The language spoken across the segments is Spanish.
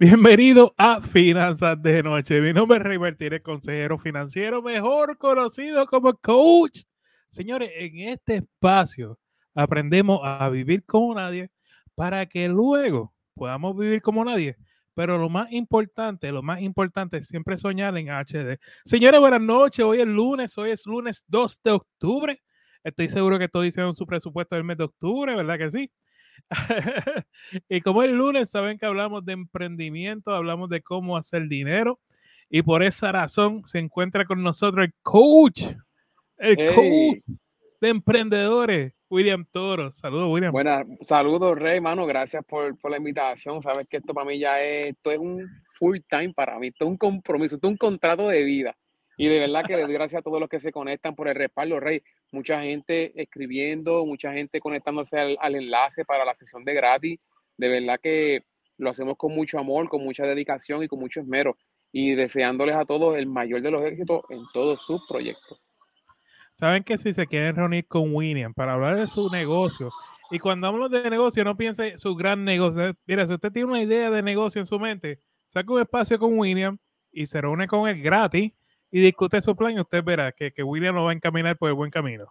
Bienvenido a Finanzas de Noche. Mi nombre es Rey Martínez, consejero financiero, mejor conocido como coach. Señores, en este espacio aprendemos a vivir como nadie para que luego podamos vivir como nadie. Pero lo más importante, lo más importante es siempre soñar en HD. Señores, buenas noches. Hoy es lunes, hoy es lunes 2 de octubre. Estoy seguro que todos hicieron su presupuesto del mes de octubre, ¿verdad que sí? y como el lunes saben que hablamos de emprendimiento, hablamos de cómo hacer dinero y por esa razón se encuentra con nosotros el coach, el coach de emprendedores, William Toro. Saludos, William. Buenas, saludos, Rey, mano. Gracias por, por, la invitación. Sabes que esto para mí ya es, esto es un full time para mí, esto es un compromiso, esto es un contrato de vida. Y de verdad que le doy gracias a todos los que se conectan por el respaldo, Rey. Mucha gente escribiendo, mucha gente conectándose al, enlace para la sesión de gratis. De verdad que lo hacemos con mucho amor, con mucha dedicación y con mucho esmero. Y deseándoles a todos el mayor de los éxitos en todos sus proyectos. Saben que si se quieren reunir con William para hablar de su negocio, y cuando hablamos de negocio, no piense su gran negocio. Mira, si usted tiene una idea de negocio en su mente, saca un espacio con William y se reúne con él gratis y discute su plan y usted verá que, que William lo va a encaminar por el buen camino.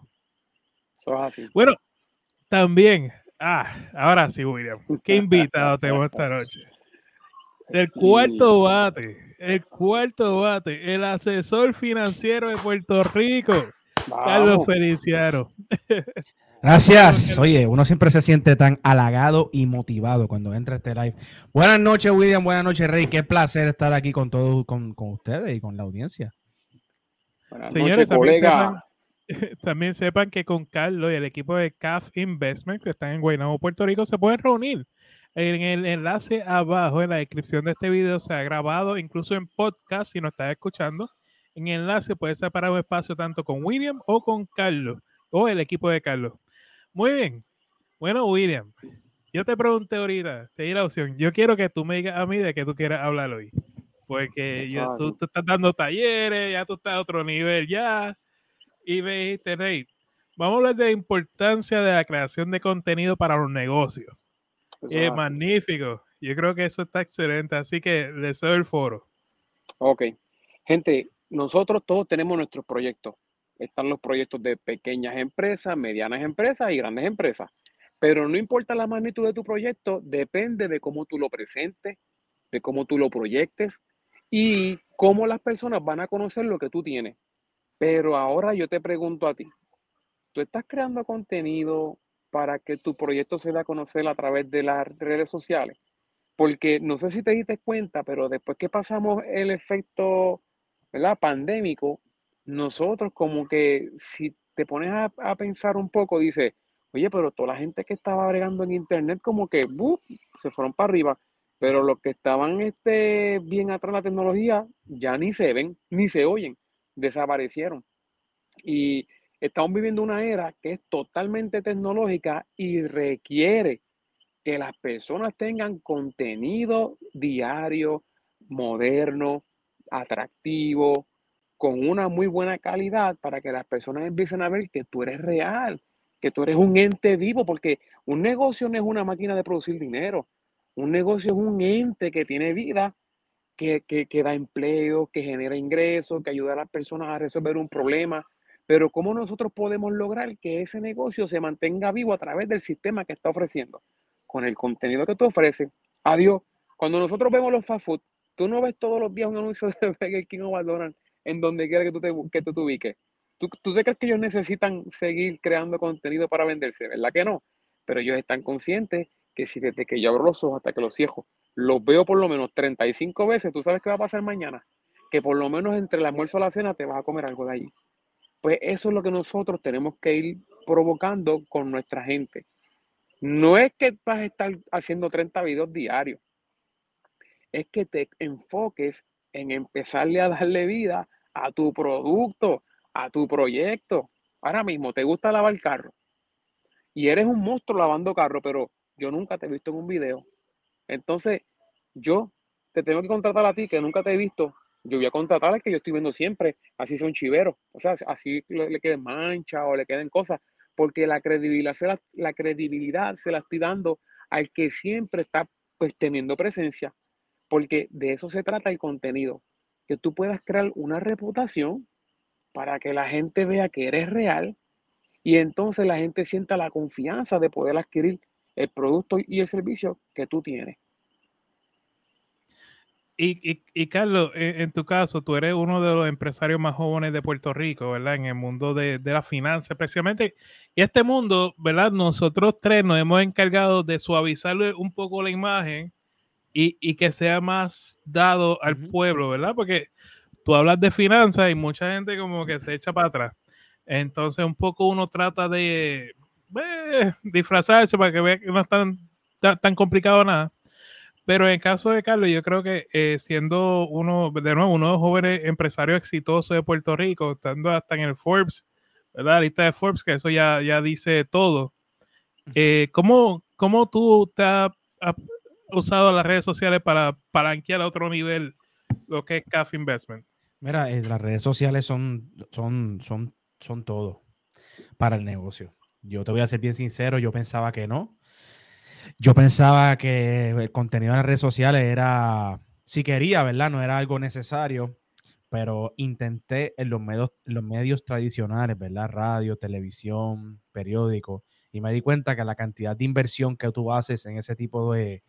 Bueno, también, ah, ahora sí, William, qué invitado tenemos esta noche. El cuarto bate, el cuarto bate, el asesor financiero de Puerto Rico, Carlos Feliciano. Gracias. Oye, uno siempre se siente tan halagado y motivado cuando entra a este live. Buenas noches, William. Buenas noches, Rey. Qué placer estar aquí con todos, con, con ustedes y con la audiencia. Señores, también, Sepan, que con Carlos y el equipo de CAF Investment, que están en Guaynabo, Puerto Rico, se pueden reunir. En el enlace abajo, en la descripción de este video, se ha grabado incluso en podcast, si no estás escuchando. En el enlace puedes separar un espacio tanto con William o con Carlos, o el equipo de Carlos. Muy bien. Bueno, William, yo te pregunté ahorita, te di la opción. Yo quiero que tú me digas a mí de qué tú quieras hablar hoy porque ya tú, estás dando talleres, ya tú estás a otro nivel ya, y me dijiste, Rey, vamos a hablar de la importancia de la creación de contenido para los negocios. Es magnífico. Yo creo que eso está excelente, así que les doy el foro. Ok. Gente, nosotros todos tenemos nuestros proyectos. Están los proyectos de pequeñas empresas, medianas empresas y grandes empresas. Pero no importa la magnitud de tu proyecto, depende de cómo tú lo presentes, de cómo tú lo proyectes, y cómo las personas van a conocer lo que tú tienes. Pero ahora yo te pregunto a ti, ¿tú estás creando contenido para que tu proyecto se dé a conocer a través de las redes sociales? Porque no sé si te diste cuenta, pero después que pasamos el efecto ¿verdad? pandémico, nosotros como que si te pones a, pensar un poco, dices, oye, pero toda la gente que estaba agregando en internet como que se fueron para arriba. Pero los que estaban este, bien atrás de la tecnología ya ni se ven, ni se oyen, desaparecieron. Y estamos viviendo una era que es totalmente tecnológica y requiere que las personas tengan contenido diario, moderno, atractivo, con una muy buena calidad para que las personas empiecen a ver que tú eres real, que tú eres un ente vivo, porque un negocio no es una máquina de producir dinero. Un negocio es un ente que tiene vida, que, da empleo, que genera ingresos, que ayuda a las personas a resolver un problema. Pero ¿cómo nosotros podemos lograr que ese negocio se mantenga vivo a través del sistema que está ofreciendo? Con el contenido que tú ofreces. Adiós. Cuando nosotros vemos los fast food, tú no ves todos los días un anuncio de Burger King o McDonald's en donde quiera que tú te, que tú te ubiques. ¿Tú, ¿Tú te crees que ellos necesitan seguir creando contenido para venderse? ¿Verdad que no? Pero ellos están conscientes que si desde que yo abro los ojos hasta que los cierro, los veo por lo menos 35 veces, ¿tú sabes qué va a pasar mañana? Que por lo menos entre el almuerzo y la cena te vas a comer algo de allí. Pues eso es lo que nosotros tenemos que ir provocando con nuestra gente. No es que vas a estar haciendo 30 videos diarios, es que te enfoques en empezarle a darle vida a tu producto, a tu proyecto. Ahora mismo te gusta lavar carro y eres un monstruo lavando carro, pero yo nunca te he visto en un video. Entonces, yo te tengo que contratar a ti, que nunca te he visto. Yo voy a contratar al que yo estoy viendo siempre, así son chiveros. O sea, así le, queden mancha o le queden cosas, porque la credibilidad, se la, la credibilidad se la estoy dando al que siempre está pues teniendo presencia. Porque de eso se trata el contenido, que tú puedas crear una reputación para que la gente vea que eres real y entonces la gente sienta la confianza de poder adquirir el producto y el servicio que tú tienes. Y, Carlos, en, tu caso, tú eres uno de los empresarios más jóvenes de Puerto Rico, ¿verdad? En el mundo de, de la finanza, especialmente. Y este mundo, ¿verdad? Nosotros tres nos hemos encargado de suavizarle un poco la imagen y, que sea más dado al pueblo, ¿verdad? Porque tú hablas de finanzas y mucha gente como que se echa para atrás. Entonces, un poco uno trata de eh, disfrazarse para que vea que no es tan, tan complicado nada pero en el caso de Carlos, yo creo que eh, siendo uno, de nuevo, uno de los jóvenes empresarios exitosos de Puerto Rico, estando hasta en el Forbes, ¿verdad? La lista de Forbes, que eso ya, ya dice todo. Eh, ¿cómo, ¿cómo, tú te has, usado las redes sociales para palanquear a otro nivel lo que es CAF Investment? Mira, eh, las redes sociales son, son, son, son todo para el negocio. Yo te voy a ser bien sincero, yo pensaba que no. Yo pensaba que el contenido en las redes sociales era, si quería, ¿verdad? No era algo necesario, pero intenté en los medios, los medios tradicionales, ¿verdad? Radio, televisión, periódico, y me di cuenta que la cantidad de inversión que tú haces en ese tipo de,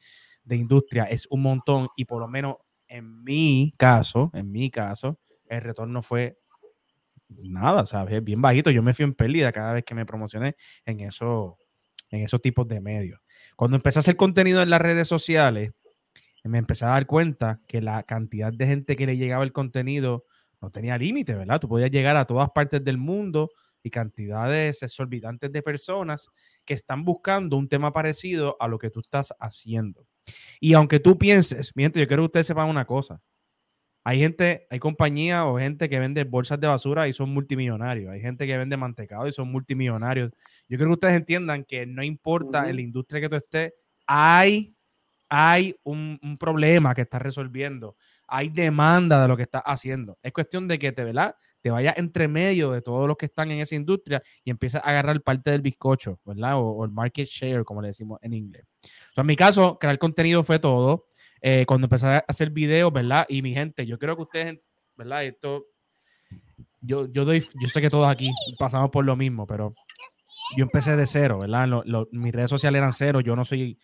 de industria es un montón y por lo menos en mi caso, en mi caso, el retorno fue nada, ¿sabes? Bien bajito. Yo me fui en pérdida cada vez que me promocioné en eso, en esos tipos de medios. Cuando empecé a hacer contenido en las redes sociales, me empecé a dar cuenta que la cantidad de gente que le llegaba el contenido no tenía límite, ¿verdad? Tú podías llegar a todas partes del mundo y cantidades exorbitantes de personas que están buscando un tema parecido a lo que tú estás haciendo. Y aunque tú pienses, mi gente, yo quiero que ustedes sepan una cosa. Hay gente, hay compañías o gente que vende bolsas de basura y son multimillonarios. Hay gente que vende mantecado y son multimillonarios. Yo creo que ustedes entiendan que no importa en la industria que tú estés, hay, hay un, problema que estás resolviendo. Hay demanda de lo que estás haciendo. Es cuestión de que te, ¿verdad? te vayas entre medio de todos los que están en esa industria y empiezas a agarrar parte del bizcocho, ¿verdad? O, el market share, como le decimos en inglés. en mi caso, crear contenido fue todo. Eh, cuando empecé a hacer videos, ¿verdad? Y mi gente, yo creo que ustedes, ¿verdad? Esto, yo, yo doy, yo sé que todos aquí pasamos por lo mismo, pero yo empecé de cero, ¿verdad? mis redes sociales eran cero, yo no soy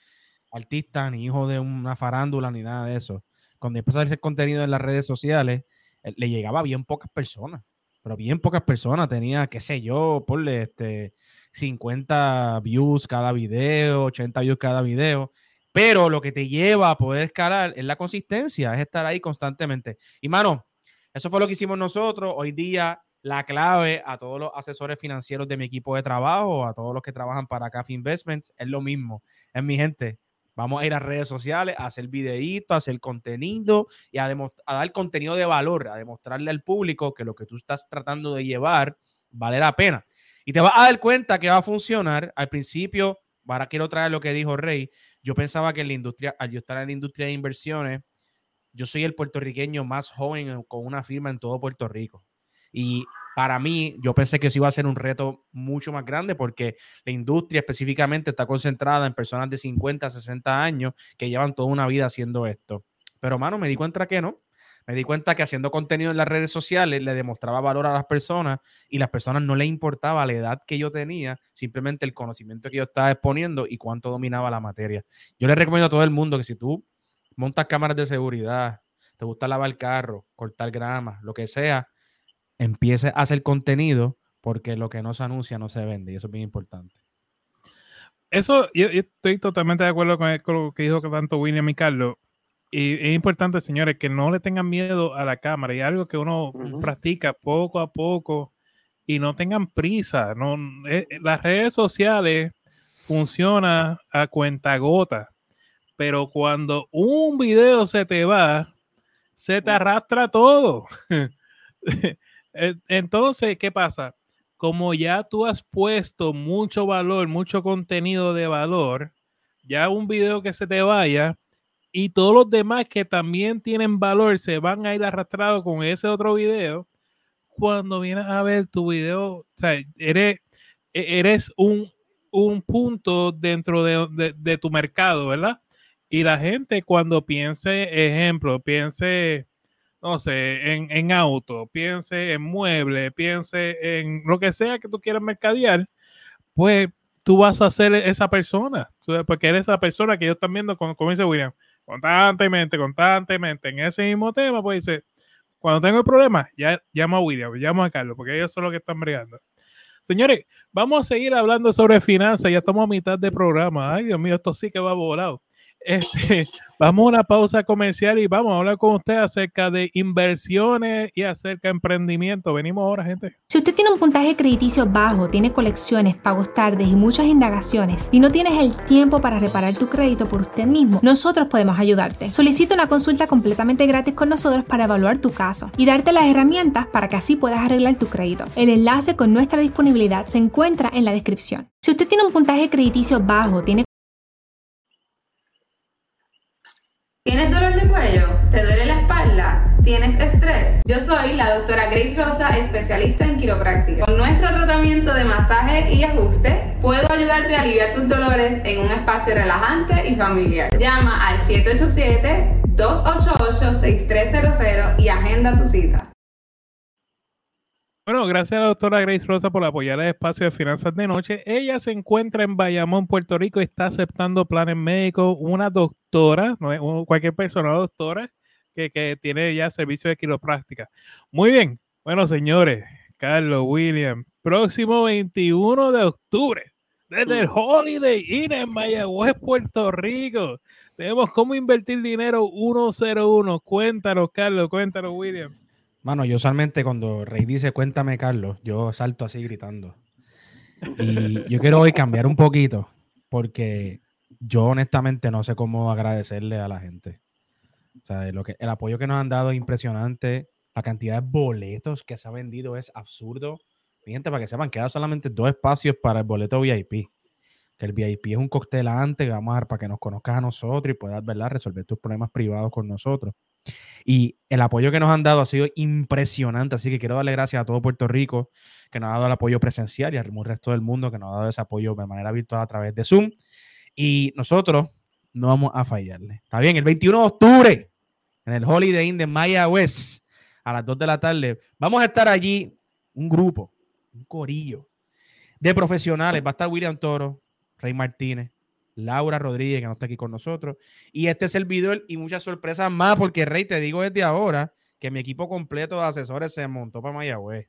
artista, ni hijo de una farándula, ni nada de eso. Cuando empecé a hacer contenido en las redes sociales, eh, le llegaba a bien pocas personas, pero bien pocas personas. Tenía, qué sé yo, ponle este, 50 views cada video, 80 views cada video. Pero lo que te lleva a poder escalar es la consistencia, es estar ahí constantemente. Y mano, eso fue lo que hicimos nosotros. Hoy día la clave a todos los asesores financieros de mi equipo de trabajo, a todos los que trabajan para CAF Investments, es lo mismo. Es mi gente. Vamos a ir a redes sociales, a hacer videitos, a hacer contenido y a, a, dar contenido de valor, a demostrarle al público que lo que tú estás tratando de llevar vale la pena. Y te vas a dar cuenta que va a funcionar. Al principio, ahora quiero traer lo que dijo Rey. Yo pensaba que en la industria, al yo estar en la industria de inversiones, yo soy el puertorriqueño más joven con una firma en todo Puerto Rico. Y para mí, yo pensé que eso iba a ser un reto mucho más grande porque la industria específicamente está concentrada en personas de 50, 60 años que llevan toda una vida haciendo esto. Pero, mano, me di cuenta que no. Me di cuenta que haciendo contenido en las redes sociales le demostraba valor a las personas y las personas no les importaba la edad que yo tenía, simplemente el conocimiento que yo estaba exponiendo y cuánto dominaba la materia. Yo le recomiendo a todo el mundo que si tú montas cámaras de seguridad, te gusta lavar carro, cortar grama, lo que sea, empiece a hacer contenido porque lo que no se anuncia no se vende y eso es bien importante. Eso, yo, estoy totalmente de acuerdo con, lo que dijo tanto William y Carlos y es importante, señores, que no le tengan miedo a la cámara y algo que uno practica poco a poco y no tengan prisa. No, eh, las redes sociales funcionan a cuenta gota, pero cuando un video se te va, se te arrastra todo. Entonces, ¿qué pasa? Como ya tú has puesto mucho valor, mucho contenido de valor, ya un video que se te vaya, y todos los demás que también tienen valor se van a ir arrastrados con ese otro video. Cuando vienes a ver tu video, o sea, eres, e, eres un, un punto dentro de, de, tu mercado, ¿verdad? Y la gente cuando piense, ejemplo, piense, no sé, en, en auto, piense en mueble, piense en lo que sea que tú quieras mercadear, pues tú vas a ser esa persona, porque eres esa persona que ellos están viendo, como, como dice William, constantemente, constantemente en ese mismo tema, pues dice, cuando tengo el problema, ya llamo a William, llamo a Carlos, porque ellos son los que están bregando. Señores, vamos a seguir hablando sobre finanzas, ya estamos a mitad de programa. Ay, Dios mío, esto sí que va volado. Este, vamos a una pausa comercial y vamos a hablar con usted acerca de inversiones y acerca de emprendimiento. Venimos ahora, gente. Si usted tiene un puntaje crediticio bajo, tiene colecciones, pagos tardes y muchas indagaciones y no tienes el tiempo para reparar tu crédito por usted mismo, nosotros podemos ayudarte. Solicita una consulta completamente gratis con nosotros para evaluar tu caso y darte las herramientas para que así puedas arreglar tu crédito. El enlace con nuestra disponibilidad se encuentra en la descripción. Si usted tiene un puntaje crediticio bajo, tiene ¿Tienes dolor de cuello? ¿Te duele la espalda? ¿Tienes estrés? Yo soy la doctora Grace Rosa, especialista en quiropráctica. Con nuestro tratamiento de masaje y ajuste, puedo ayudarte a aliviar tus dolores en un espacio relajante y familiar. Llama al 787-288-6300 y agenda tu cita. Bueno, gracias a la doctora Grace Rosa por apoyar el espacio de finanzas de noche. Ella se encuentra en Bayamón, Puerto Rico, y está aceptando planes médicos. Una doctora, no es cualquier persona, doctora, que, que tiene ya servicio de quiropráctica. Muy bien. Bueno, señores, Carlos, William, próximo 21 de octubre, desde el Holiday Inn en Mayagüez, Puerto Rico. Tenemos cómo invertir dinero 101. Cuéntanos, Carlos, cuéntanos, William. Mano, yo usualmente cuando Rey dice cuéntame, Carlos, yo salto así gritando. Y yo quiero hoy cambiar un poquito, porque yo honestamente no sé cómo agradecerle a la gente. O sea, lo que, el apoyo que nos han dado es impresionante. La cantidad de boletos que se ha vendido es absurdo. Gente, para que sepan, quedan solamente dos espacios para el boleto VIP. Que el VIP es un cóctel antes vamos a dar para que nos conozcas a nosotros y puedas, ¿verdad?, resolver tus problemas privados con nosotros. Y el apoyo que nos han dado ha sido impresionante, así que quiero darle gracias a todo Puerto Rico que nos ha dado el apoyo presencial y al resto del mundo que nos ha dado ese apoyo de manera virtual a través de Zoom. Y nosotros no vamos a fallarle. Está bien, el 21 de octubre, en el Holiday Inn de Maya West, a las 2 de la tarde, vamos a estar allí un grupo, un corillo de profesionales. Va a estar William Toro, Rey Martínez, Laura Rodríguez, que no está aquí con nosotros. Y este es el video y muchas sorpresas más, porque Rey, te digo desde ahora que mi equipo completo de asesores se montó para Mayagüez.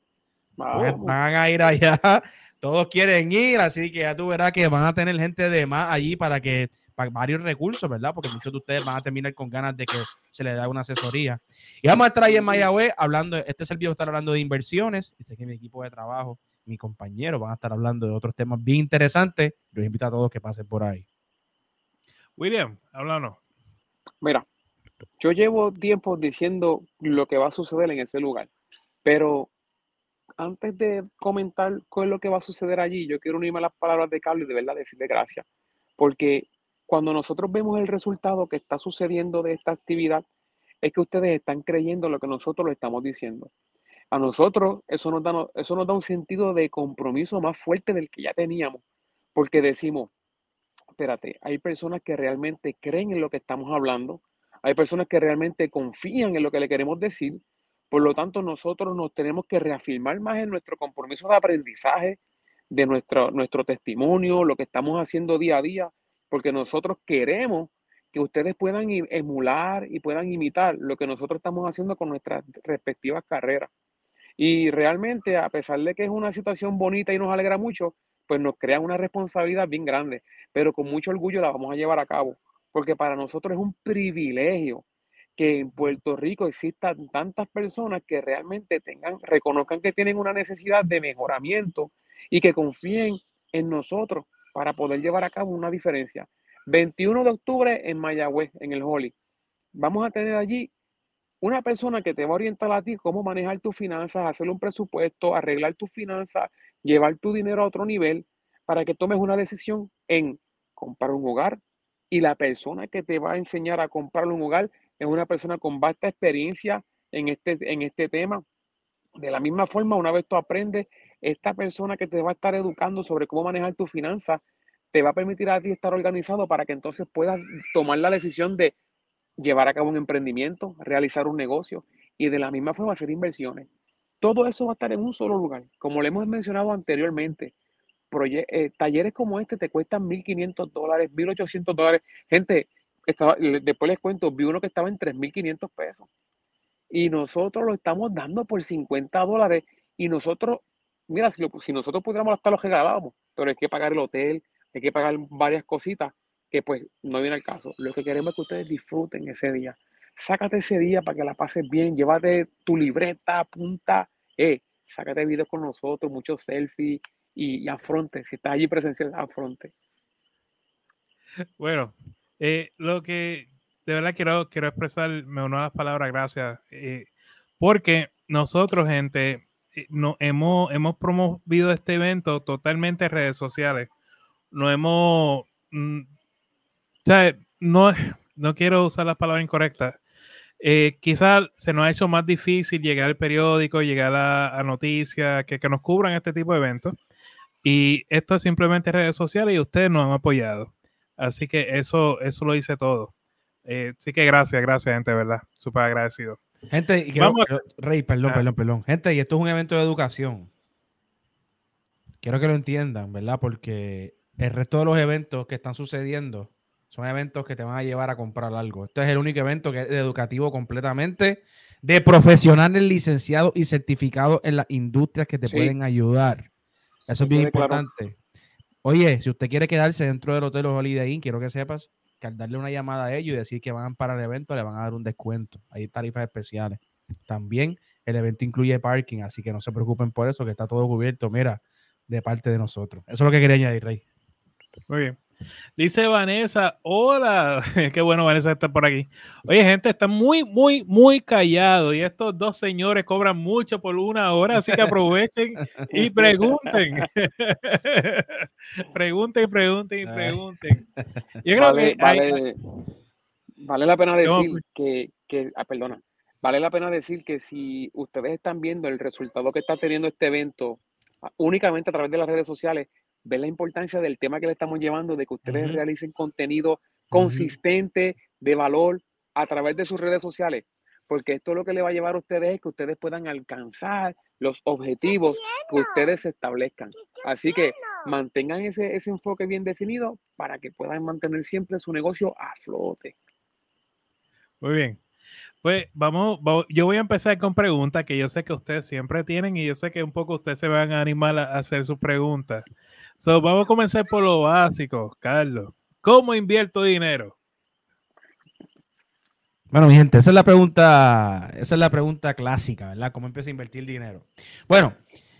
Van a ir allá, todos quieren ir, así que ya tú verás que van a tener gente de más allí para que para varios recursos, ¿verdad? Porque muchos de ustedes van a terminar con ganas de que se les dé una asesoría. Y vamos a estar ahí en Mayagüez hablando, este es el video estar hablando de inversiones, y sé que mi equipo de trabajo, mi compañero van a estar hablando de otros temas bien interesantes. Los invito a todos que pasen por ahí. William, háblanos. Mira, yo llevo tiempo diciendo lo que va a suceder en ese lugar, pero antes de comentar qué es lo que va a suceder allí, yo quiero unirme a las palabras de Carlos y de verdad decirle gracias, porque cuando nosotros vemos el resultado que está sucediendo de esta actividad, es que ustedes están creyendo lo que nosotros lo estamos diciendo. A nosotros eso nos da, eso nos da un sentido de compromiso más fuerte del que ya teníamos, porque decimos, espérate, hay personas que realmente creen en lo que estamos hablando, hay personas que realmente confían en lo que le queremos decir, por lo tanto nosotros nos tenemos que reafirmar más en nuestro compromiso de aprendizaje, de nuestro, nuestro testimonio, lo que estamos haciendo día a día, porque nosotros queremos que ustedes puedan emular y puedan imitar lo que nosotros estamos haciendo con nuestras respectivas carreras. Y realmente, a pesar de que es una situación bonita y nos alegra mucho, pues nos crea una responsabilidad bien grande, pero con mucho orgullo la vamos a llevar a cabo, porque para nosotros es un privilegio que en Puerto Rico existan tantas personas que realmente tengan, reconozcan que tienen una necesidad de mejoramiento y que confíen en nosotros para poder llevar a cabo una diferencia. 21 de octubre en Mayagüez, en el Holly. Vamos a tener allí una persona que te va a orientar a ti cómo manejar tus finanzas, hacer un presupuesto, arreglar tus finanzas, llevar tu dinero a otro nivel para que tomes una decisión en comprar un hogar y la persona que te va a enseñar a comprar un hogar es una persona con vasta experiencia en este, en este tema. De la misma forma, una vez tú aprendes, esta persona que te va a estar educando sobre cómo manejar tus finanzas, te va a permitir a ti estar organizado para que entonces puedas tomar la decisión de llevar a cabo un emprendimiento, realizar un negocio y de la misma forma hacer inversiones. Todo eso va a estar en un solo lugar. Como le hemos mencionado anteriormente, eh, talleres como este te cuestan 1.500 dólares, 1.800 dólares. Gente, estaba, después les cuento, vi uno que estaba en 3.500 pesos. Y nosotros lo estamos dando por 50 dólares. Y nosotros, mira, si, si nosotros pudiéramos hasta los regalábamos, pero hay que pagar el hotel, hay que pagar varias cositas que pues no viene al caso. Lo que queremos es que ustedes disfruten ese día. Sácate ese día para que la pases bien, llévate tu libreta, punta, eh, sácate videos con nosotros, muchos selfies y, afronte. Si estás allí presencial, afronte. Bueno, eh, lo que de verdad quiero, quiero expresarme una de las palabras gracias, eh, porque nosotros, gente, eh, no, hemos, hemos promovido este evento totalmente en redes sociales. No hemos, mm, no, no quiero usar las palabras incorrectas. Eh, quizás se nos ha hecho más difícil llegar al periódico, llegar a, noticias que, que, nos cubran este tipo de eventos. Y esto es simplemente redes sociales y ustedes nos han apoyado. Así que eso, eso lo dice todo. Eh, así que gracias, gracias, gente, ¿verdad? Súper agradecido. Gente, Vamos Rey, perdón, ah. perdón, perdón. Gente, y esto es un evento de educación. Quiero que lo entiendan, ¿verdad? Porque el resto de los eventos que están sucediendo son eventos que te van a llevar a comprar algo. Este es el único evento que es educativo completamente de profesionales licenciados y certificados en las industrias que te pueden ayudar. Eso es bien importante. Oye, si usted quiere quedarse dentro del hotel Holiday Inn, quiero que sepas que al darle una llamada a ellos y decir que van para el evento, le van a dar un descuento. Hay tarifas especiales. También el evento incluye parking, así que no se preocupen por eso, que está todo cubierto, mira, de parte de nosotros. Eso es lo que quería añadir, Rey. Muy bien. Dice Vanessa, hola, qué bueno Vanessa está por aquí. Oye, gente, está muy, muy, muy callado y estos dos señores cobran mucho por una hora, así que aprovechen y pregunten. pregunten, pregunten y pregunten. vale, la pena decir que, que ah, perdona, vale la pena decir que si ustedes están viendo el resultado que está teniendo este evento ah, únicamente a través de las redes sociales, ver la importancia del tema que le estamos llevando, de que ustedes realicen contenido consistente, de valor, a través de sus redes sociales. Porque esto lo que le va a llevar a ustedes es que ustedes puedan alcanzar los objetivos que ustedes se establezcan. Así que mantengan ese, ese enfoque bien definido para que puedan mantener siempre su negocio a flote. Muy bien. Pues vamos, yo voy a empezar con preguntas que yo sé que ustedes siempre tienen y yo sé que un poco ustedes se van a animar a hacer sus preguntas. So, vamos a comenzar por lo básico, Carlos. ¿Cómo invierto dinero? Bueno, mi gente, esa es la pregunta, esa es la pregunta clásica, ¿verdad? ¿Cómo empiezo a invertir dinero? Bueno,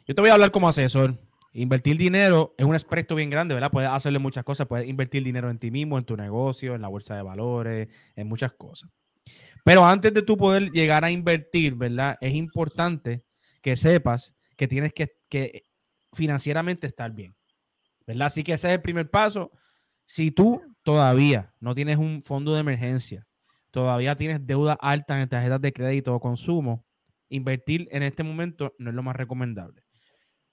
yo te voy a hablar como asesor. Invertir dinero es un aspecto bien grande, ¿verdad? Puedes hacerle muchas cosas, puedes invertir dinero en ti mismo, en tu negocio, en la bolsa de valores, en muchas cosas. Pero antes de tú poder llegar a invertir, ¿verdad? Es importante que sepas que tienes que, financieramente estar bien, ¿verdad? Así que ese es el primer paso. Si tú todavía no tienes un fondo de emergencia, todavía tienes deuda alta en tarjetas de crédito o consumo, invertir en este momento no es lo más recomendable.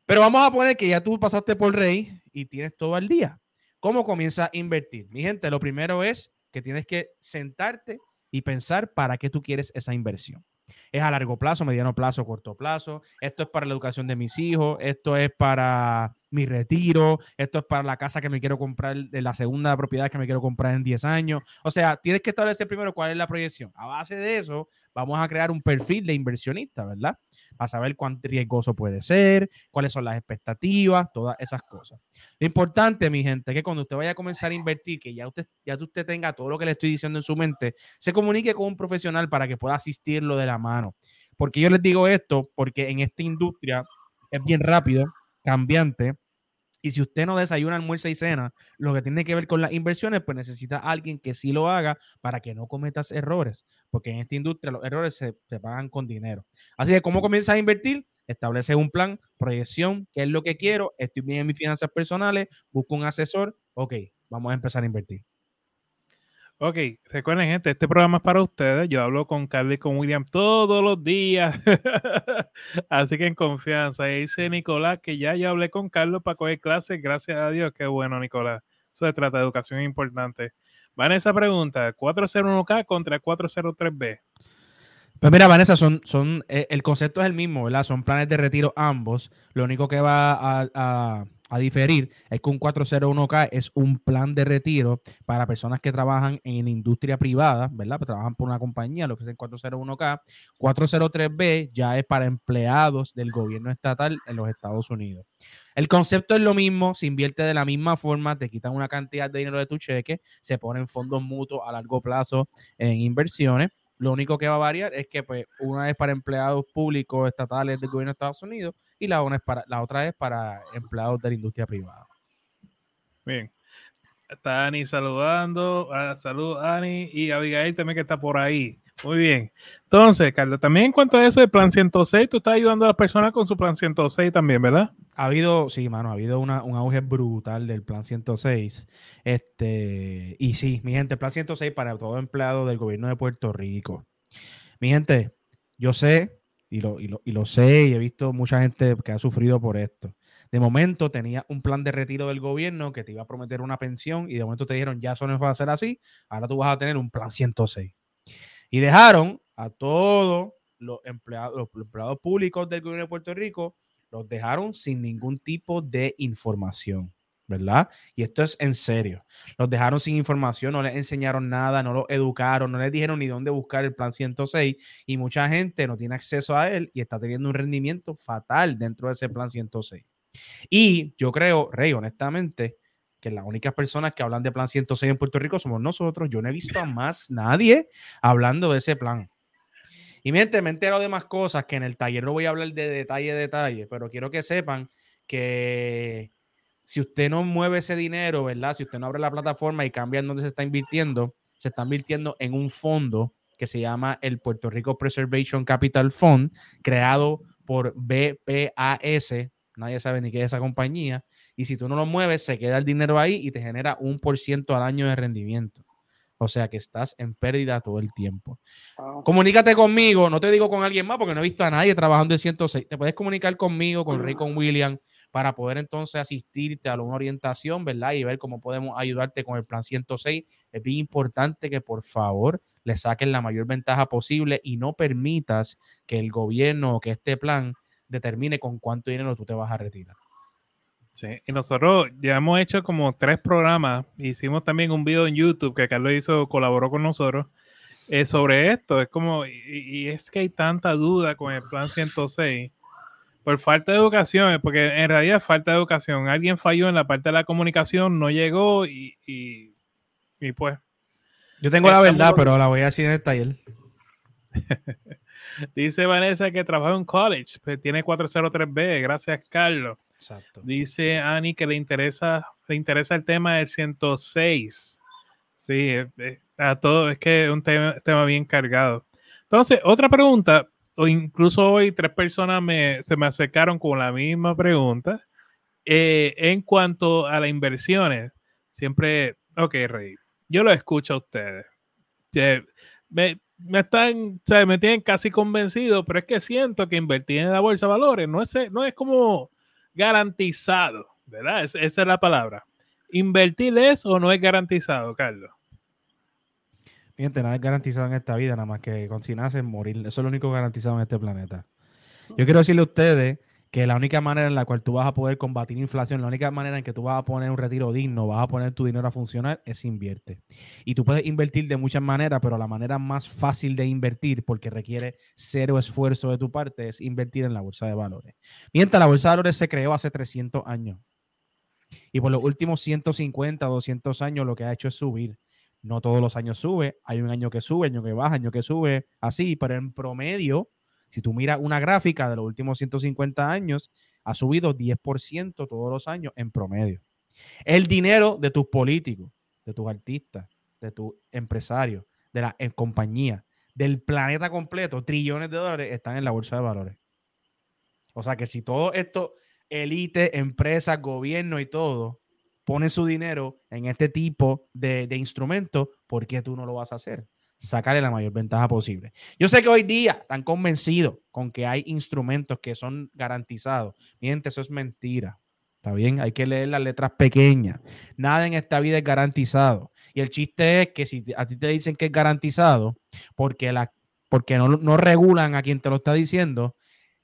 Pero vamos a poner que ya tú pasaste por Rey y tienes todo al día. ¿Cómo comienza a invertir? Mi gente, lo primero es que tienes que sentarte y pensar para qué tú quieres esa inversión. Es a largo plazo, mediano plazo, corto plazo. Esto es para la educación de mis hijos. Esto es para mi retiro, esto es para la casa que me quiero comprar, de la segunda propiedad que me quiero comprar en 10 años. O sea, tienes que establecer primero cuál es la proyección. A base de eso, vamos a crear un perfil de inversionista, ¿verdad? Para saber cuán riesgoso puede ser, cuáles son las expectativas, todas esas cosas. Lo importante, mi gente, es que cuando usted vaya a comenzar a invertir, que ya usted, ya usted tenga todo lo que le estoy diciendo en su mente, se comunique con un profesional para que pueda asistirlo de la mano. Porque yo les digo esto, porque en esta industria es bien rápido, cambiante, y si usted no desayuna, almuerza y cena, lo que tiene que ver con las inversiones, pues necesita alguien que sí lo haga para que no cometas errores, porque en esta industria los errores se, pagan con dinero. Así que, ¿cómo comienzas a invertir? Establece un plan, proyección, qué es lo que quiero, estoy bien en mis finanzas personales, busco un asesor, ok, vamos a empezar a invertir. Ok, recuerden gente, este programa es para ustedes. Yo hablo con Carly y con William todos los días. Así que en confianza. Y dice Nicolás que ya yo hablé con Carlos para coger clases. Gracias a Dios. Qué bueno, Nicolás. Eso se trata de educación importante. Vanessa pregunta, 401k contra 403b. Pues mira, Vanessa, son, son, eh, el concepto es el mismo, ¿verdad? Son planes de retiro ambos. Lo único que va a, diferir es que un 401k es un plan de retiro para personas que trabajan en industria privada, ¿verdad? Que trabajan por una compañía, lo que es 401k. 403b ya es para empleados del gobierno estatal en los Estados Unidos. El concepto es lo mismo, se invierte de la misma forma, te quitan una cantidad de dinero de tu cheque, se ponen fondos mutuos a largo plazo en inversiones lo único que va a variar es que pues, una es para empleados públicos estatales del gobierno de Estados Unidos y la, una es para, la otra es para empleados de la industria privada. Bien. Está Ani saludando. Ah, salud, Ani. Y Abigail también que está por ahí. Muy bien. Entonces, Carlos, también en cuanto a eso del plan 106, tú estás ayudando a las personas con su plan 106 también, ¿verdad? Ha habido, sí, mano, ha habido un auge brutal del plan 106. Este, y sí, mi gente, plan 106 para todo empleado del gobierno de Puerto Rico. Mi gente, yo sé, y lo, y lo, y lo sé, y he visto mucha gente que ha sufrido por esto. De momento tenía un plan de retiro del gobierno que te iba a prometer una pensión y de momento te dijeron, ya eso no va a ser así, ahora tú vas a tener un plan 106. Y dejaron a todos los empleados, los empleados públicos del gobierno de Puerto Rico, los dejaron sin ningún tipo de información. ¿verdad? Y esto es en serio. Los dejaron sin información, no les enseñaron nada, no los educaron, no les dijeron ni dónde buscar el plan 106 y mucha gente no tiene acceso a él y está teniendo un rendimiento fatal dentro de ese plan 106. Y yo creo, Rey, honestamente, que las únicas personas que hablan de plan 106 en Puerto Rico somos nosotros. Yo no he visto a más nadie hablando de ese plan. Y miente, me entero de más cosas que en el taller no voy a hablar de detalle, detalle, pero quiero que sepan que si usted no mueve ese dinero, ¿verdad? Si usted no abre la plataforma y cambia en dónde se está invirtiendo, se está invirtiendo en un fondo que se llama el Puerto Rico Preservation Capital Fund, creado por BPAS, nadie sabe ni qué es esa compañía, y si tú no lo mueves, se queda el dinero ahí y te genera un por ciento al año de rendimiento. O sea que estás en pérdida todo el tiempo. Ah, Comunícate conmigo, no te digo con alguien más porque no he visto a nadie trabajando en 106. Te puedes comunicar conmigo, con Rick, con William, para poder entonces asistirte a una orientación, ¿verdad? Y ver cómo podemos ayudarte con el plan 106. Es bien importante que por favor le saquen la mayor ventaja posible y no permitas que el gobierno o que este plan determine con cuánto dinero tú te vas a retirar. Sí, y nosotros ya hemos hecho como tres programas. Hicimos también un video en YouTube que Carlos hizo, colaboró con nosotros eh, sobre esto. Es como, y, es que hay tanta duda con el plan 106 por falta de educación, porque en realidad falta de educación. Alguien falló en la parte de la comunicación, no llegó y, y, pues. Yo tengo la verdad, pero la voy a decir en el taller. Dice Vanessa que trabaja en college, pues tiene 403B, gracias Carlos. Dice Ani que le interesa, le interesa el tema del 106. Sí, eh, eh, a todo, es que es un tema, bien cargado. Entonces, otra pregunta, o incluso hoy tres personas me, se me acercaron con la misma pregunta. Eh, en cuanto a las inversiones, siempre, ok, Rey, yo lo escucho a ustedes. Me, me están, o me tienen casi convencido, pero es que siento que invertir en la bolsa de valores no es, no es como garantizado, ¿verdad? esa es la palabra. ¿Invertir es o no es garantizado, Carlos? Fíjate, nada es garantizado en esta vida, nada más que con si naces morir. Eso es lo único garantizado en este planeta. Yo quiero decirle a ustedes que la única manera en la cual tú vas a poder combatir inflación, la única manera en que tú vas a poner un retiro digno, vas a poner tu dinero a funcionar, es invierte. Y tú puedes invertir de muchas maneras, pero la manera más fácil de invertir, porque requiere cero esfuerzo de tu parte, es invertir en la bolsa de valores. Mientras la bolsa de valores se creó hace 300 años. Y por los últimos 150, 200 años lo que ha hecho es subir. No todos los años sube, hay un año que sube, año que baja, año que sube, así, pero en promedio si tú miras una gráfica de los últimos 150 años, ha subido 10% todos los años en promedio. El dinero de tus políticos, de tus artistas, de tus empresarios, de la compañía, del planeta completo, trillones de dólares están en la bolsa de valores. O sea que si todo esto, élite, empresas, gobierno y todo, pone su dinero en este tipo de, de instrumentos, ¿por qué tú no lo vas a hacer? Sacarle la mayor ventaja posible. Yo sé que hoy día están convencidos con que hay instrumentos que son garantizados. Miente, eso es mentira. ¿Está bien? Hay que leer las letras pequeñas. Nada en esta vida es garantizado. Y el chiste es que si a ti te dicen que es garantizado, porque, la, porque no, no regulan a quien te lo está diciendo,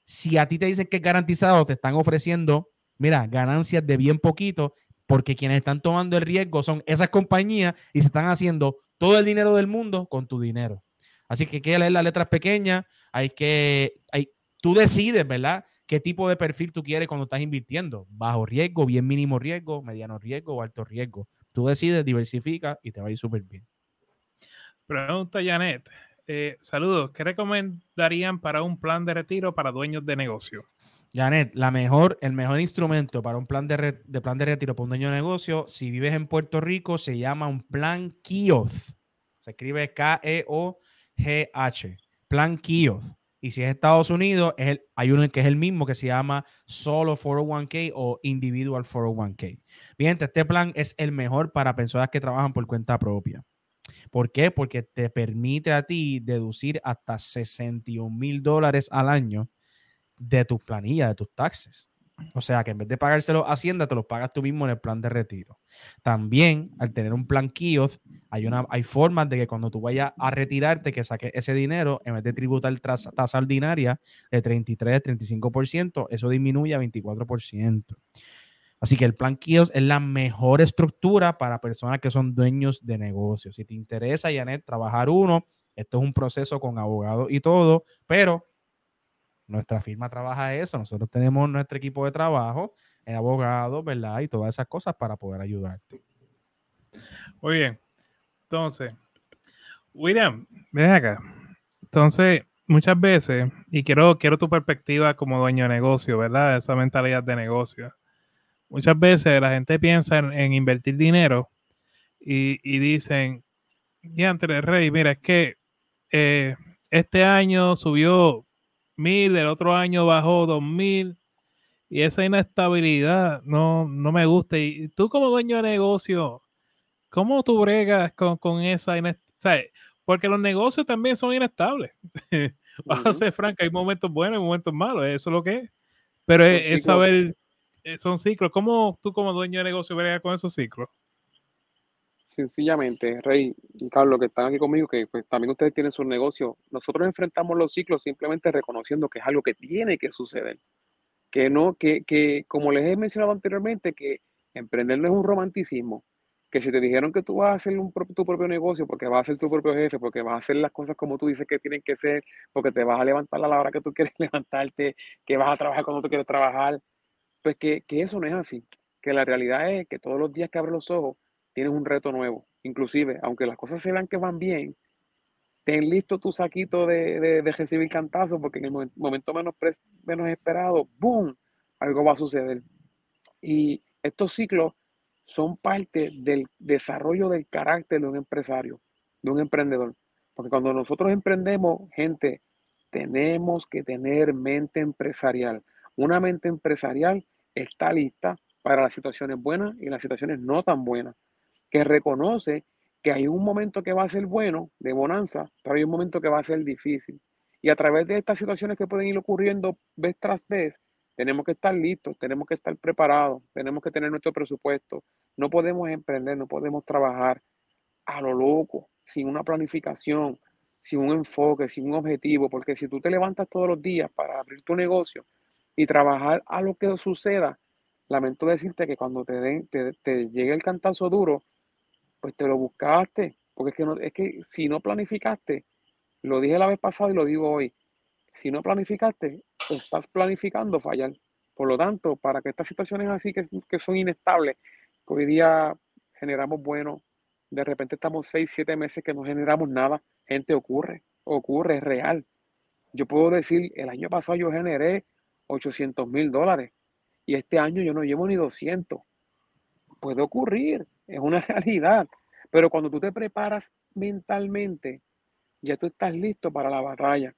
si a ti te dicen que es garantizado, te están ofreciendo, mira, ganancias de bien poquito, porque quienes están tomando el riesgo son esas compañías y se están haciendo todo el dinero del mundo con tu dinero. Así que hay que leer las letras pequeñas, hay que, hay, tú decides, ¿verdad? qué tipo de perfil tú quieres cuando estás invirtiendo. Bajo riesgo, bien mínimo riesgo, mediano riesgo o alto riesgo. Tú decides, diversifica y te va a ir súper bien. Pregunta Janet. Eh, saludos. ¿Qué recomendarían para un plan de retiro para dueños de negocio? Janet, la mejor, el mejor instrumento para un plan de, plan de retiro para un dueño de negocio, si vives en Puerto Rico, se llama un plan KIOZ. Se escribe K-E-O-G-H. Plan KIOZ. Y si es Estados Unidos, es hay uno que es el mismo que se llama solo 401k o individual 401k. Bien, este plan es el mejor para personas que trabajan por cuenta propia. ¿Por qué? Porque te permite a ti deducir hasta 61 mil dólares al año de tus planillas, de tus taxes. O sea que en vez de pagárselo a Hacienda, te lo pagas tú mismo en el plan de retiro. También, al tener un plan KIOS, hay, una, hay formas de que cuando tú vayas a retirarte, que saques ese dinero, en vez de tributar tasa, tasa ordinaria de 33, 35%, eso disminuye a 24%. Así que el plan KIOS es la mejor estructura para personas que son dueños de negocios. Si te interesa, Janet, trabajar uno, esto es un proceso con abogados y todo, pero nuestra firma trabaja eso, nosotros tenemos nuestro equipo de trabajo, eh, abogados, ¿verdad? Y todas esas cosas para poder ayudarte. Muy bien. Entonces, William, ven acá. Entonces, muchas veces, y quiero, quiero tu perspectiva como dueño de negocio, ¿verdad? Esa mentalidad de negocio. Muchas veces la gente piensa en, invertir dinero y, y dicen, ya entre rey, mira, es que eh, este año subió mil, el otro año bajó dos mil y esa inestabilidad no, no me gusta. Y tú como dueño de negocio, ¿cómo tú bregas con, esa inestabilidad? porque los negocios también son inestables. Vas a ser franca, hay momentos buenos y momentos malos, eso es lo que es. Pero es, saber, eh, son ciclos. ¿Cómo tú como dueño de negocio bregas con esos ciclos? Sencillamente, Rey y Carlos, que están aquí conmigo, que pues, también ustedes tienen su negocio, nosotros enfrentamos los ciclos simplemente reconociendo que es algo que tiene que suceder. Que no, que, que como les he mencionado anteriormente, que emprender no es un romanticismo, que si te dijeron que tú vas a hacer un, tu propio negocio porque vas a ser tu propio jefe, porque vas a hacer las cosas como tú dices que tienen que ser, porque te vas a levantar a la hora que tú quieres levantarte, que vas a trabajar cuando tú quieres trabajar, pues que, que eso no es así. Que la realidad es que todos los días que abres los ojos, tienes un reto nuevo. Inclusive, aunque las cosas se vean que van bien, ten listo tu saquito de, de, recibir cantazo, porque en el momento menos, menos esperado, ¡boom!, algo va a suceder. Y estos ciclos son parte del desarrollo del carácter de un empresario, de un emprendedor. Porque cuando nosotros emprendemos, gente, tenemos que tener mente empresarial. Una mente empresarial está lista para las situaciones buenas y las situaciones no tan buenas que reconoce que hay un momento que va a ser bueno, de bonanza, pero hay un momento que va a ser difícil. Y a través de estas situaciones que pueden ir ocurriendo vez tras vez, tenemos que estar listos, tenemos que estar preparados, tenemos que tener nuestro presupuesto. No podemos emprender, no podemos trabajar a lo loco, sin una planificación, sin un enfoque, sin un objetivo, porque si tú te levantas todos los días para abrir tu negocio y trabajar a lo que suceda, lamento decirte que cuando te, den, te, te llegue el cantazo duro, pues te lo buscaste, porque es que, no, es que si no planificaste, lo dije la vez pasada y lo digo hoy, si no planificaste, estás planificando fallar. Por lo tanto, para que estas situaciones así que, que son inestables, que hoy día generamos bueno, de repente estamos seis, siete meses que no generamos nada, gente ocurre, ocurre, es real. Yo puedo decir, el año pasado yo generé 800 mil dólares y este año yo no llevo ni 200. Puede ocurrir, es una realidad. Pero cuando tú te preparas mentalmente, ya tú estás listo para la batalla.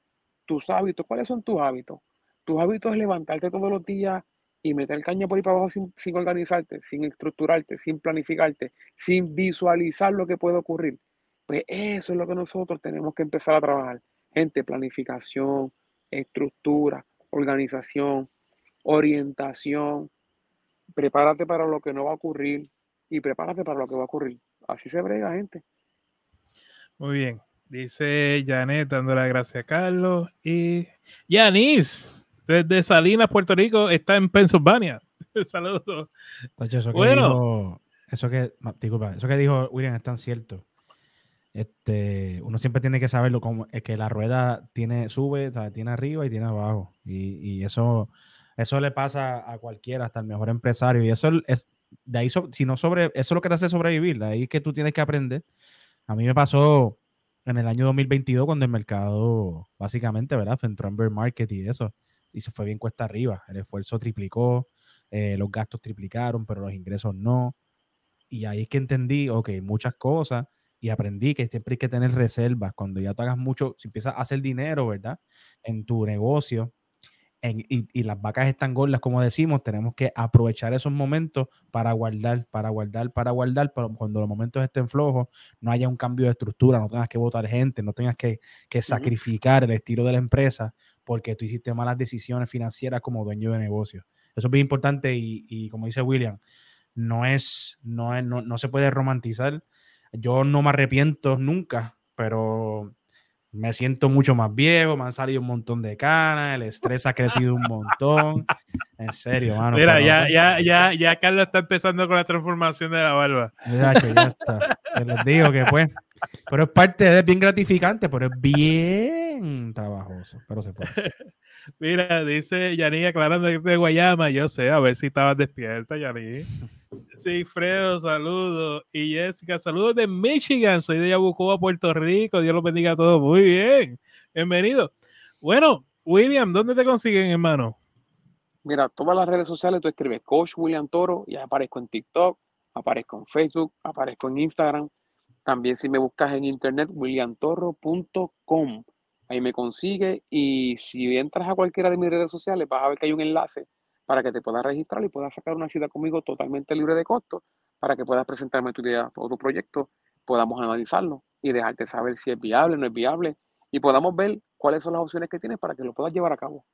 Tus hábitos, ¿cuáles son tus hábitos? Tus hábitos es levantarte todos los días y meter caña por ahí para abajo sin, sin organizarte, sin estructurarte, sin planificarte, sin visualizar lo que puede ocurrir. Pues eso es lo que nosotros tenemos que empezar a trabajar. Gente, planificación, estructura, organización, orientación, prepárate para lo que no va a ocurrir y prepárate para lo que va a ocurrir. Así se brega, gente. Muy bien. Dice Janet dando las gracias a Carlos. Y Yanis, desde Salinas, Puerto Rico, está en Pensilvania. Saludos. eso bueno. Que eso que, disculpa, eso que dijo William es tan cierto. Este, uno siempre tiene que saberlo como es que la rueda tiene, sube, tiene arriba y tiene abajo. Y, y, eso, eso le pasa a cualquiera, hasta el mejor empresario. Y eso es de ahí, si no sobre, eso es lo que te hace sobrevivir, de ahí que tú tienes que aprender. A mí me pasó en el año 2022 cuando el mercado básicamente, ¿verdad? Entró en bear market y eso. Y se fue bien cuesta arriba. El esfuerzo triplicó, eh, los gastos triplicaron, pero los ingresos no. Y ahí es que entendí, ok, muchas cosas y aprendí que siempre hay que tener reservas. Cuando ya te hagas mucho, si empiezas a hacer dinero, ¿verdad? En tu negocio, y, las vacas están gordas, como decimos, tenemos que aprovechar esos momentos para guardar, para guardar, para guardar, pero cuando los momentos estén flojos, no haya un cambio de estructura, no tengas que votar gente, no tengas que, sacrificar el estilo de la empresa porque tú hiciste malas decisiones financieras como dueño de negocio. Eso es bien importante y, como dice William, no es, no es, no, no se puede romantizar. Yo no me arrepiento nunca, pero me siento mucho más viejo, me han salido un montón de canas, el estrés ha crecido un montón. En serio, mano. Mira, ya, ya, ya, ya Carlos está empezando con la transformación de la barba. Ya, ya está. Te les digo que pues. Pero es parte, es bien gratificante, pero es bien trabajoso. Pero se puede. Mira, dice Yaní aclarando de Guayama, yo sé, a ver si estabas despierta, Yaní. Sí, Fredo, saludos. Y Jessica, saludos de Michigan. Soy de Yabucoa, Puerto Rico. Dios los bendiga a todos. Muy bien. Bienvenido. Bueno, William, ¿dónde te consiguen, hermano? Mira, todas las redes sociales tú escribes Coach William Toro y aparezco en TikTok, aparezco en Facebook, aparezco en Instagram. También si me buscas en internet, williamtorro.com. Ahí me consigue y si entras a cualquiera de mis redes sociales vas a ver que hay un enlace para que te puedas registrar y puedas sacar una cita conmigo totalmente libre de costo para que puedas presentarme tu idea o tu proyecto, podamos analizarlo y dejarte saber si es viable o no es viable y podamos ver cuáles son las opciones que tienes para que lo puedas llevar a cabo.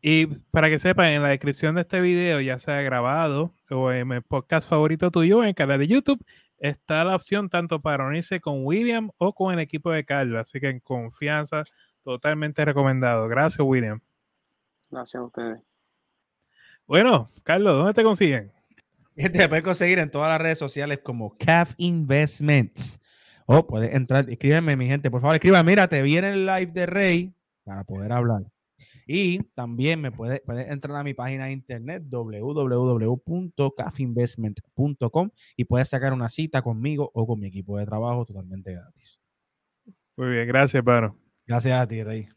Y para que sepan, en la descripción de este video, ya sea grabado o en el podcast favorito tuyo, en el canal de YouTube, está la opción tanto para unirse con William o con el equipo de Carlos. Así que en confianza, totalmente recomendado. Gracias, William. Gracias a ustedes. Bueno, Carlos, ¿dónde te consiguen? Te puedes conseguir en todas las redes sociales como CAF Investments. O oh, puedes entrar, escríbeme, mi gente, por favor, escriba, mira, te viene el live de Rey para poder hablar. Y también me puedes, puedes entrar a mi página de internet www.cafinvestment.com y puedes sacar una cita conmigo o con mi equipo de trabajo totalmente gratis. Muy bien, gracias, Paro. Gracias a ti, Rey.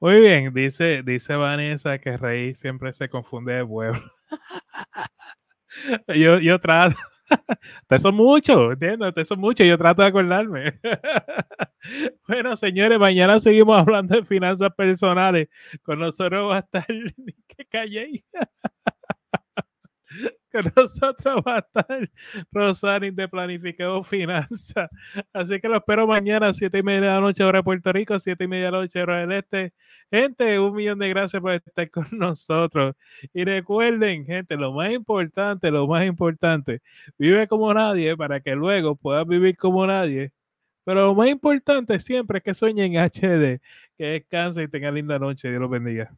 Muy bien, dice, dice Vanessa que Rey siempre se confunde de pueblo. yo, yo trato, te son muchos, entiendo, te son muchos, yo trato de acordarme. bueno, señores, mañana seguimos hablando de finanzas personales. Con nosotros va a estar que calléis. Con nosotros va a estar Rosario de Planificado Finanzas. Así que lo espero mañana 7 y media de la noche, hora de Puerto Rico, 7 y media de la noche, hora del este. Gente, un millón de gracias por estar con nosotros. Y recuerden, gente, lo más importante, lo más importante, vive como nadie para que luego puedas vivir como nadie. Pero lo más importante siempre es que sueñen HD, que descansen y tengan linda noche. Dios los bendiga.